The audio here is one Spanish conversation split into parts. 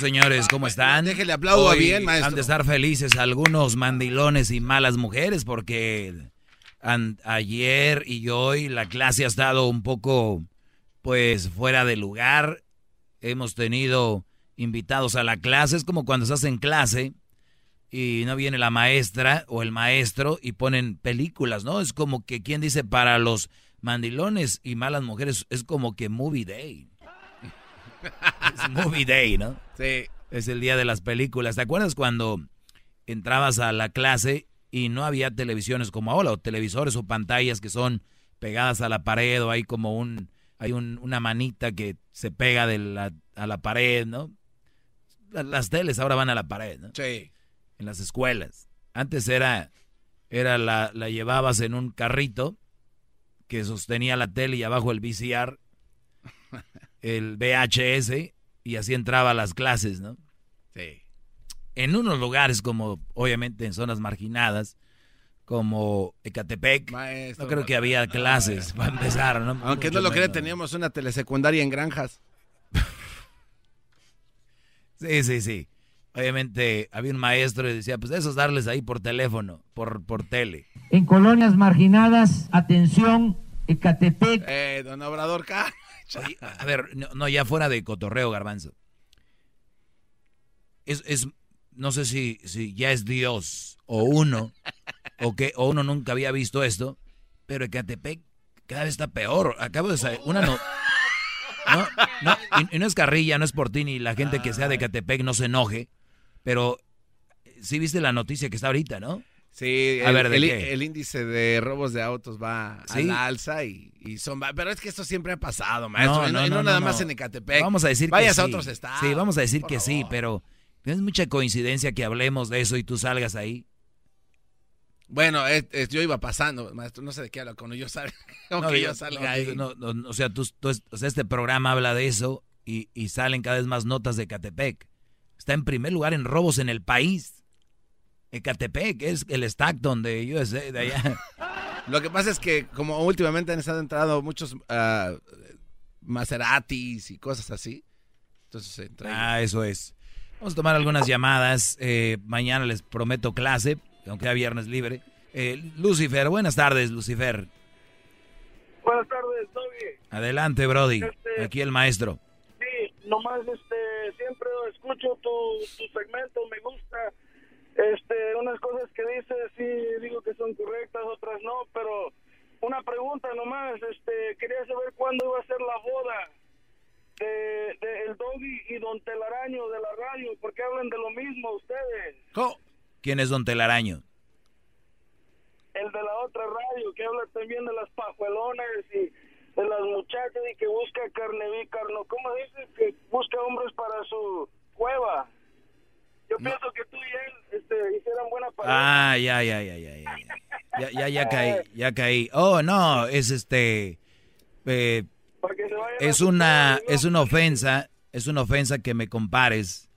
señores, ¿cómo están? Déjele aplaudo bien, maestro. Han de estar felices algunos mandilones y malas mujeres porque ayer y hoy la clase ha estado un poco, pues, fuera de lugar. Hemos tenido invitados a la clase. Es como cuando estás en clase y no viene la maestra o el maestro y ponen películas, ¿no? Es como que, ¿quién dice para los mandilones y malas mujeres? Es como que movie day. Es movie day, ¿no? Sí. Es el día de las películas. ¿Te acuerdas cuando entrabas a la clase y no había televisiones como ahora, o televisores o pantallas que son pegadas a la pared, o hay como un, hay una manita que se pega de la, a la pared, ¿no? Las teles ahora van a la pared, ¿no? Sí. En las escuelas. Antes era, era la, la llevabas en un carrito que sostenía la tele y abajo el VCR el VHS y así entraba a las clases, ¿no? Sí. En unos lugares como, obviamente, en zonas marginadas, como Ecatepec, no creo que había clases para empezar, ¿no? Aunque no lo cree, teníamos una telesecundaria en granjas. sí, sí, sí. Obviamente había un maestro y decía, pues eso es darles ahí por teléfono, por, por tele. En colonias marginadas, atención, Ecatepec. Eh, don Obrador, K a ver, no, ya fuera de cotorreo, garbanzo. Es, es, no sé si, si ya es Dios o uno, o que o uno nunca había visto esto, pero Ecatepec cada vez está peor. Acabo de saber, una no... No, y, no es carrilla, no es por ti, ni la gente que sea de Ecatepec no se enoje, pero sí viste la noticia que está ahorita, ¿no? Sí, a el, ver, el, índice de robos de autos va a la alza y, son... Pero es que esto siempre ha pasado, maestro. No, no, nada más en Ecatepec. Vamos a decir Vayas que a otros estados. Sí, vamos a decir que sí, pero es mucha coincidencia que hablemos de eso y tú salgas ahí. Bueno, yo iba pasando, maestro, no sé de qué habla cuando yo salga, aunque yo, salga ahí. o sea, tú, o sea, este programa habla de eso y, y salen cada vez más notas de Ecatepec. Está en primer lugar en robos en el país. Ecatepec, es el stack donde yo sé, de allá. Lo que pasa es que como últimamente han estado entrando muchos uh, Maseratis y cosas así, entonces Ah, eso es. Vamos a tomar algunas llamadas. Eh, mañana les prometo clase, aunque sea viernes libre. Eh, Lucifer, buenas tardes, Lucifer. Buenas tardes, Toby. Adelante, Brody. Este, Aquí el maestro. Sí, nomás este, siempre escucho tu, tu segmento, me gusta este, unas cosas que dice sí digo que son correctas, otras no, pero una pregunta nomás, este, quería saber cuándo iba a ser la boda de, el Doggy y Don Telaraño de la radio, porque hablan de lo mismo ustedes. ¿Quién es Don Telaraño? El de la otra radio, que habla también de las pajuelonas y de las muchachas y que busca carne carno, ¿cómo dice? Que busca hombres para su cueva. Yo pienso que tú y él este, hicieran buena pareja. Ah, ya, ya, ya, ya, ya. Ya, ya, ya caí, ya caí. Oh, no, es este... Eh, es una, es una ofensa, es una ofensa que me compares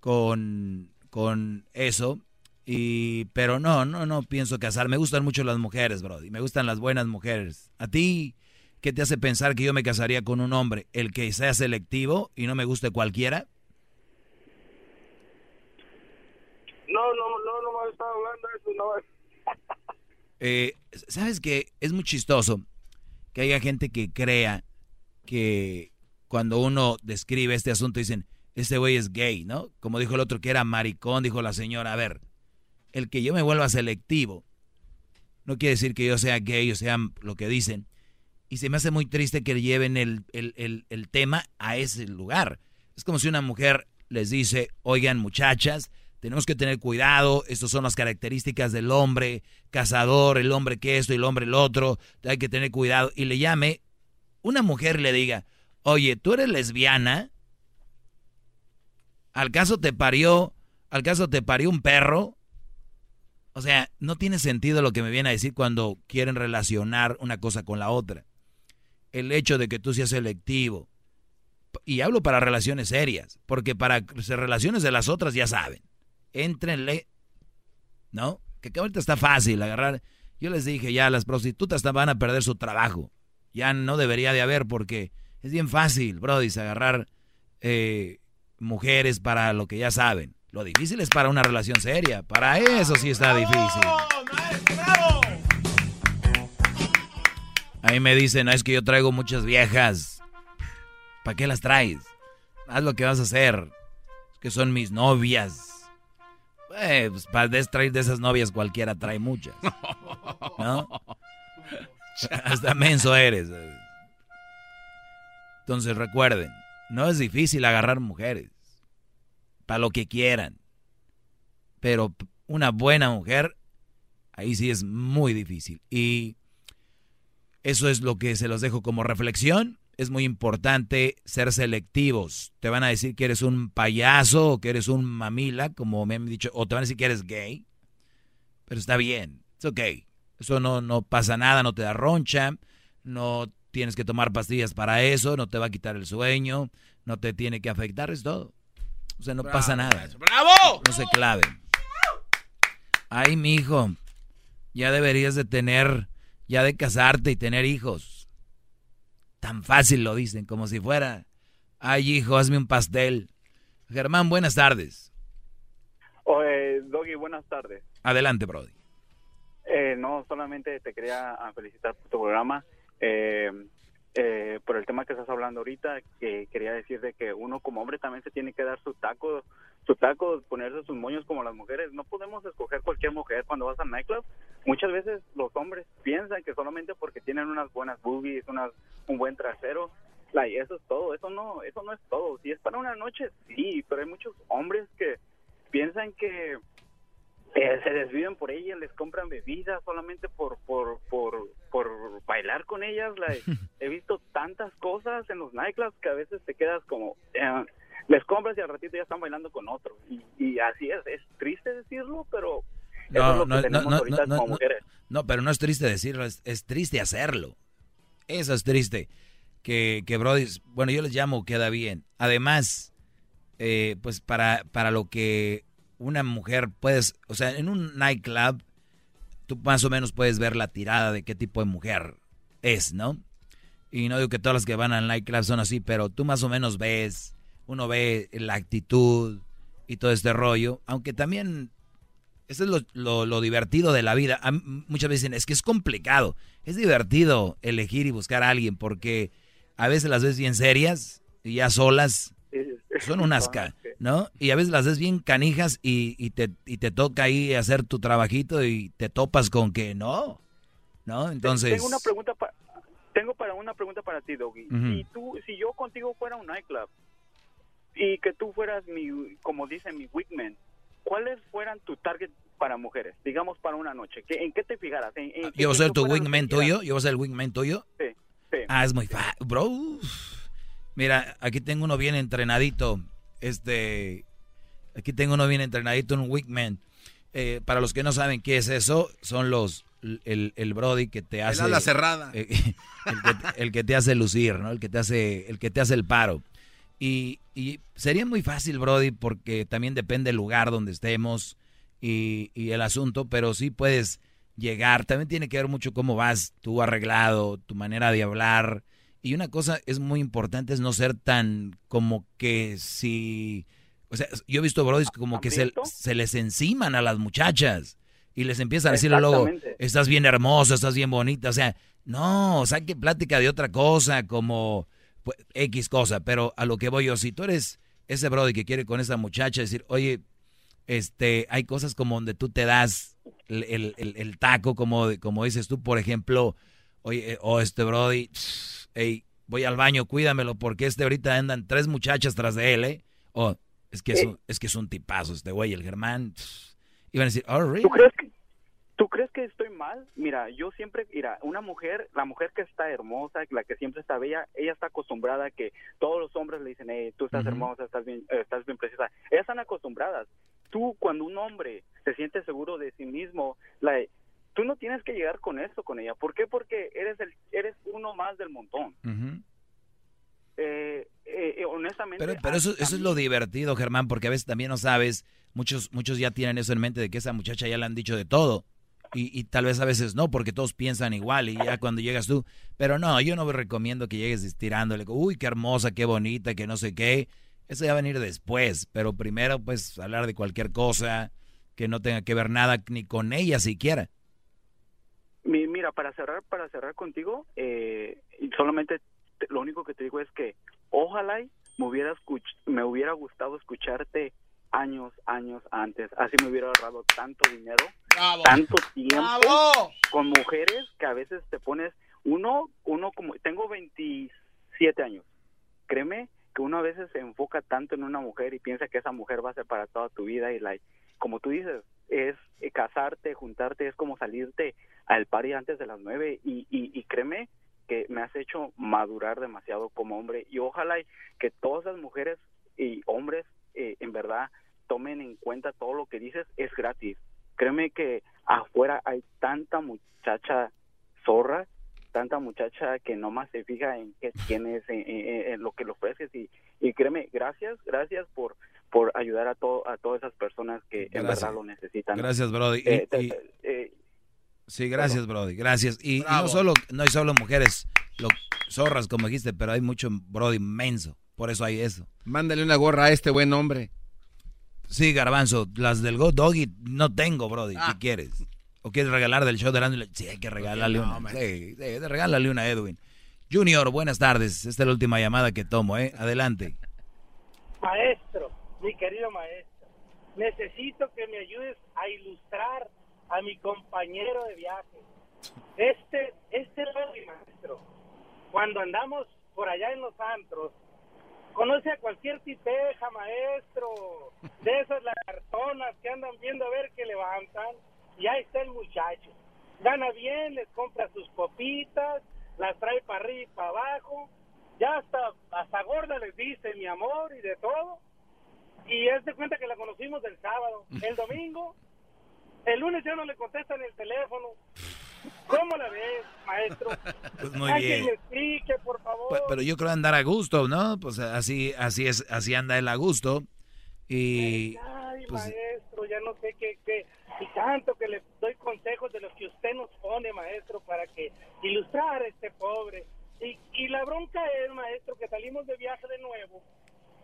con, con eso. Y, pero no, no, no pienso casar. Me gustan mucho las mujeres, Brody. Me gustan las buenas mujeres. ¿A ti qué te hace pensar que yo me casaría con un hombre? ¿El que sea selectivo y no me guste cualquiera? No, no, no, no me estaba hablando de eso, no. eh, ¿Sabes qué? Es muy chistoso que haya gente que crea que cuando uno describe este asunto dicen, este güey es gay, ¿no? Como dijo el otro que era maricón, dijo la señora, a ver, el que yo me vuelva selectivo no quiere decir que yo sea gay o sea lo que dicen. Y se me hace muy triste que lleven el, el, el, el tema a ese lugar. Es como si una mujer les dice, oigan muchachas, tenemos que tener cuidado, estas son las características del hombre cazador, el hombre que esto y el hombre el otro, hay que tener cuidado. Y le llame, una mujer le diga, oye, tú eres lesbiana, al caso te parió, al caso te parió un perro, O sea, no tiene sentido lo que me viene a decir cuando quieren relacionar una cosa con la otra. El hecho de que tú seas selectivo, y hablo para relaciones serias, porque para relaciones de las otras ya saben, éntrenle, ¿no? Que ahorita está fácil agarrar. Yo les dije ya, las prostitutas van a perder su trabajo. Ya no debería de haber porque es bien fácil, Brody, agarrar eh, mujeres para lo que ya saben. Lo difícil es para una relación seria. Para eso sí está difícil. Ahí me dicen, es que yo traigo muchas viejas. ¿Para qué las traes? Haz lo que vas a hacer. Es que son mis novias. Eh, pues para traer de esas novias cualquiera trae muchas. ¿No? Hasta menso eres. Entonces recuerden, no es difícil agarrar mujeres. Para lo que quieran. Pero una buena mujer, ahí sí es muy difícil. Y eso es lo que se los dejo como reflexión. Es muy importante ser selectivos. Te van a decir que eres un payaso o que eres un mamila, como me han dicho, o te van a decir que eres gay. Pero está bien, es ok. Eso no, no pasa nada, no te da roncha, no tienes que tomar pastillas para eso, no te va a quitar el sueño, no te tiene que afectar, es todo. O sea, no pasa nada. ¡Bravo! No se clave. Ay, mi hijo, ya deberías de tener, ya de casarte y tener hijos. Tan fácil lo dicen, como si fuera, ay, hijo, hazme un pastel. Germán, buenas tardes. Oye, Doggy, buenas tardes. Adelante, Brody. Eh, no, solamente te quería felicitar por tu programa. Eh, eh, por el tema que estás hablando ahorita, que quería decir de que uno como hombre también se tiene que dar su taco, su taco, ponerse sus moños como las mujeres. No podemos escoger cualquier mujer cuando vas al nightclub. Muchas veces los hombres piensan que solamente porque tienen unas buenas boobies, unas, un buen trasero, y eso es todo. Eso no, eso no es todo. Si es para una noche, sí, pero hay muchos hombres que piensan que eh, se desviven por ellas, les compran bebidas solamente por por, por, por bailar con ellas. he visto tantas cosas en los nightclubs que a veces te quedas como, eh, les compras y al ratito ya están bailando con otro. Y, así es, es triste decirlo, pero no, no, no, no, no, pero no es triste decirlo, es, es, triste hacerlo. Eso es triste. Que, que Brody, bueno, yo les llamo queda bien. Además, eh, pues para, para lo que una mujer puedes, o sea, en un nightclub, tú más o menos puedes ver la tirada de qué tipo de mujer es, ¿no? Y no digo que todas las que van al nightclub son así, pero tú más o menos ves, uno ve la actitud y todo este rollo, aunque también eso es lo, lo, divertido de la vida. muchas veces dicen, es que es complicado. Es divertido elegir y buscar a alguien porque a veces las ves bien serias y ya solas son unas, ¿no? Y a veces las ves bien canijas y, y, te, y te toca ahí hacer tu trabajito y te topas con que no, ¿no? Entonces... Tengo una pregunta, tengo para una pregunta para ti, Doggy. Si tú, si yo contigo fuera un nightclub y que tú fueras mi, como dicen, mi wigman, ¿cuáles fueran tu target para mujeres? Digamos para una noche. ¿En qué te fijaras? ¿En, ¿Yo voy a ser tu wingman tuyo? ¿Yo voy a ser el wingman tuyo? Sí, sí. Ah, es muy fácil, bro. Mira, aquí tengo uno bien entrenadito. Este, aquí tengo uno bien entrenadito, un wingman. Eh, para los que no saben qué es eso, son los el, el Brody que te hace la cerrada, eh, el, que, te hace lucir, ¿no? El que te hace el que te hace el paro. Y, y sería muy fácil, Brody, porque también depende del lugar donde estemos y, y el asunto, pero sí puedes llegar. También tiene que ver mucho cómo vas tú arreglado, tu manera de hablar, y una cosa es muy importante es no ser tan como que si... O sea, yo he visto brodis como que se, se, les enciman a las muchachas y les empiezan a decir luego, estás bien hermosa, estás bien bonita. O sea, no, saque plática de otra cosa, como pues, X cosa. Pero a lo que voy yo, si tú eres ese brody que quiere con esa muchacha decir, oye, este, hay cosas como donde tú te das el, el, taco, como, como dices tú, por ejemplo, oye, o este brody hey, voy al baño, cuídamelo, porque este ahorita andan tres muchachas tras de él, ¿eh? Oh, es que es, un, es que es un tipazo este güey, el Germán. Iban a decir, oh, ¿Tú crees que, ¿Tú crees que estoy mal? Mira, yo siempre, mira, una mujer, la mujer que está hermosa, la que siempre está bella, ella está acostumbrada a que todos los hombres le dicen, hey, tú estás hermosa, estás bien, eh, estás bien preciosa. Ellas están acostumbradas. Tú, cuando un hombre se siente seguro de sí mismo, tú no tienes que llegar con eso con ella. ¿Por qué? Porque eres el, eres uno más del montón. Eh, eh, eh, honestamente. Pero, pero eso, eso es lo divertido, Germán, porque a veces también no sabes, muchos, muchos ya tienen eso en mente de que esa muchacha ya le han dicho de todo. Y, y, tal vez a veces no, porque todos piensan igual y ya cuando llegas tú. Pero no, yo no recomiendo que llegues estirándole, uy, qué hermosa, qué bonita, que no sé qué. Eso ya va a venir después, pero primero pues hablar de cualquier cosa que no tenga que ver nada ni con ella siquiera. Mira, para cerrar, para cerrar contigo, eh, solamente lo único que te digo es que ojalá me hubiera me hubiera gustado escucharte años, años antes. Así me hubiera ahorrado tanto dinero, tanto tiempo con mujeres que a veces te pones uno, uno como tengo 27 años. Créeme que uno a veces se enfoca tanto en una mujer y piensa que esa mujer va a ser para toda tu vida y la como tú dices, es casarte, juntarte, es como salirte al party antes de las nueve y, y, créeme que me has hecho madurar demasiado como hombre y ojalá que todas las mujeres y hombres eh, en verdad tomen en cuenta todo lo que dices, es gratis. Créeme que afuera hay tanta muchacha zorra, tanta muchacha que nomás se fija en qué tienes, en, lo que le ofreces y, y créeme, gracias, gracias por por ayudar a todo a todas esas personas que en verdad lo necesitan. Gracias, Brody. Eh, eh, Sí, gracias, Brody. Gracias. Y, no solo no hay solo mujeres lo, zorras, como dijiste, pero hay mucho Brody inmenso. Por eso hay eso. Mándale una gorra a este buen hombre. Sí, Garbanzo. Las del Go Doggy no tengo, Brody. ¿Qué ah. quieres? ¿O quieres regalar del show de Randy? Sí, hay que regalarle una. Sí, sí, regálale una a Edwin. Junior, buenas tardes. Esta es la última llamada que tomo, ¿eh? Adelante. Maestro, mi querido maestro, necesito que me ayudes a ilustrar a mi compañero de viaje. Este, este es maestro. Cuando andamos por allá en los antros, conoce a cualquier tipeja, maestro, de esas lagartonas que andan viendo a ver qué levantan, y ahí está el muchacho. Gana bien, les compra sus copitas, las trae para arriba y para abajo, ya hasta, hasta gorda les dice mi amor y de todo. Y es de cuenta que la conocimos el sábado. El domingo el lunes ya no le contestan el teléfono. ¿Cómo la ves, maestro? Pues muy bien. Que explique, por favor. Pero, yo creo andar a gusto, ¿no? Pues así, así es, así anda él a gusto. Y. Ay, pues, maestro, ya no sé qué, qué. Y tanto que le doy consejos de los que usted nos pone, maestro, para que ilustrar a este pobre. Y, y la bronca es, maestro, que salimos de viaje de nuevo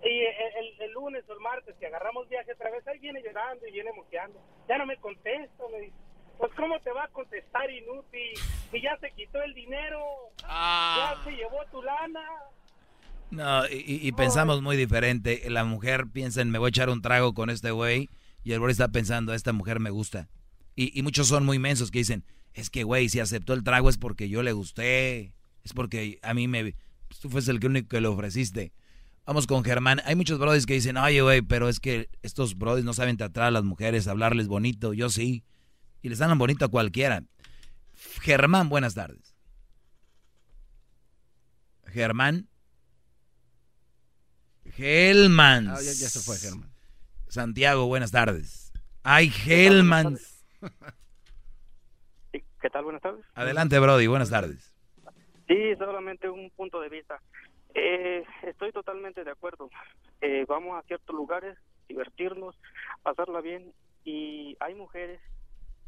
y el, lunes o el martes que agarramos viaje otra vez, ahí viene llorando y viene moqueando. Ya no me contesta, me dice. Pues cómo te va a contestar inútil, si ya se quitó el dinero, ah. ya se llevó tu lana. No, y, pensamos muy diferente. La mujer piensa en me voy a echar un trago con este güey y el güey está pensando, esta mujer me gusta. Y, y muchos son muy mensos que dicen, es que güey, si aceptó el trago es porque yo le gusté, es porque a mí me... Tú fuiste el único que le ofreciste. Vamos con Germán. Hay muchos brodis que dicen, oye, güey, pero es que estos brodis no saben tratar a las mujeres, hablarles bonito. Yo sí. Y les dan bonito a cualquiera. Germán, buenas tardes. Germán. Gelman. Ah, ya, se fue, Germán. Santiago, buenas tardes. Ay, Gelman. ¿Qué tal? Buenas tardes. Adelante, Brody, buenas tardes. Sí, solamente un punto de vista. Eh, estoy totalmente de acuerdo. Eh, vamos a ciertos lugares, divertirnos, pasarla bien y hay mujeres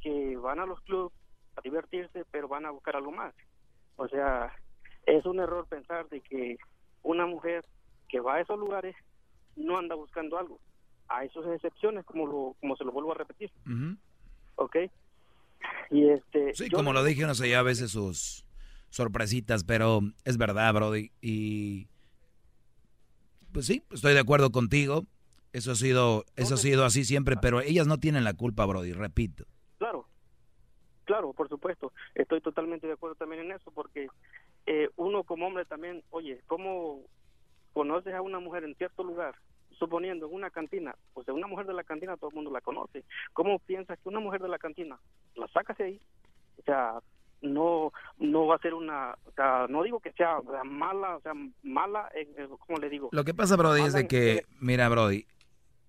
que van a los clubes a divertirse, pero van a buscar algo más. O sea, es un error pensar de que una mujer que va a esos lugares no anda buscando algo. Hay sus excepciones, como lo como se lo vuelvo a repetir. ¿Ok? Y este... Sí, como lo dije, no sé, ya a veces sus sorpresitas, pero es verdad, Brody. Y pues sí, estoy de acuerdo contigo. Eso ha sido, eso ha sido así siempre, pero ellas no tienen la culpa, Brody, repito. Claro, claro, por supuesto. Estoy totalmente de acuerdo también en eso, porque eh, uno como hombre también, oye, ¿cómo conoces a una mujer en cierto lugar? Suponiendo en una cantina, pues de una mujer de la cantina todo el mundo la conoce. ¿Cómo piensas que una mujer de la cantina la sacas de ahí? O sea, no no va a ser una o sea, no digo que sea mala o sea mala como le digo lo que pasa Brody es de que mira Brody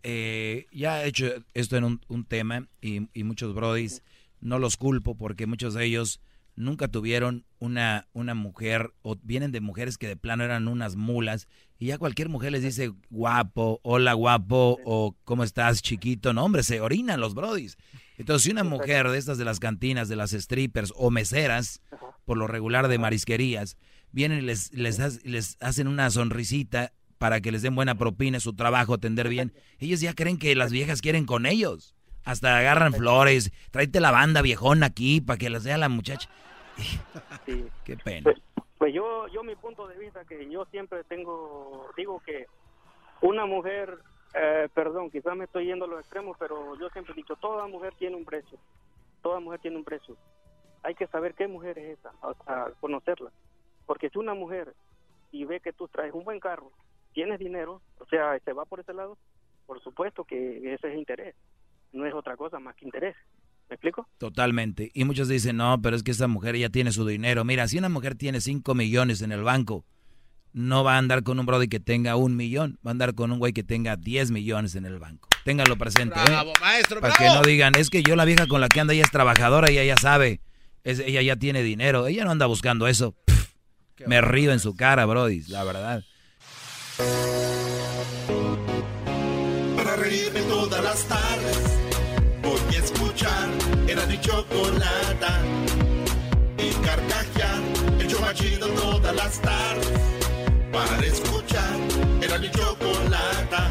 eh, ya he hecho esto en un, tema y, y, muchos brodis no los culpo porque muchos de ellos nunca tuvieron una, una mujer o vienen de mujeres que de plano eran unas mulas y ya cualquier mujer les dice guapo, hola guapo o cómo estás chiquito, no hombre, se orinan los brodis. Entonces si una mujer de estas de las cantinas, de las strippers o meseras, por lo regular de marisquerías, vienen y les, les, les hacen una sonrisita para que les den buena propina, su trabajo, atender bien. Ellos ya creen que las viejas quieren con ellos. Hasta agarran flores, tráete la banda viejona aquí para que las vea la muchacha. Sí. Qué pena. Pues, pues, yo, yo mi punto de vista que yo siempre tengo, digo que una mujer, eh, perdón, quizás me estoy yendo a los extremos, pero yo siempre he dicho, toda mujer tiene un precio, toda mujer tiene un precio. Hay que saber qué mujer es esa, conocerla. Porque si una mujer y ve que tú traes un buen carro, tienes dinero, o sea, se va por ese lado, por supuesto que ese es interés, no es otra cosa más que interés. ¿Me explico? Totalmente. Y muchos dicen, no, pero es que esa mujer ya tiene su dinero. Mira, si una mujer tiene 5 millones en el banco, no va a andar con un brody que tenga un millón, va a andar con un güey que tenga 10 millones en el banco. Ténganlo presente. ¿eh? Maestro, Para que no digan, es que yo la vieja con la que anda ella es trabajadora, ella ya sabe, es, ella ya tiene dinero, ella no anda buscando eso. me río en su cara, brody, la verdad. Para reírme todas las tardes, voy a escuchar era mi chocolata y carcajear el yo todas las tardes. Para escuchar era mi chocolata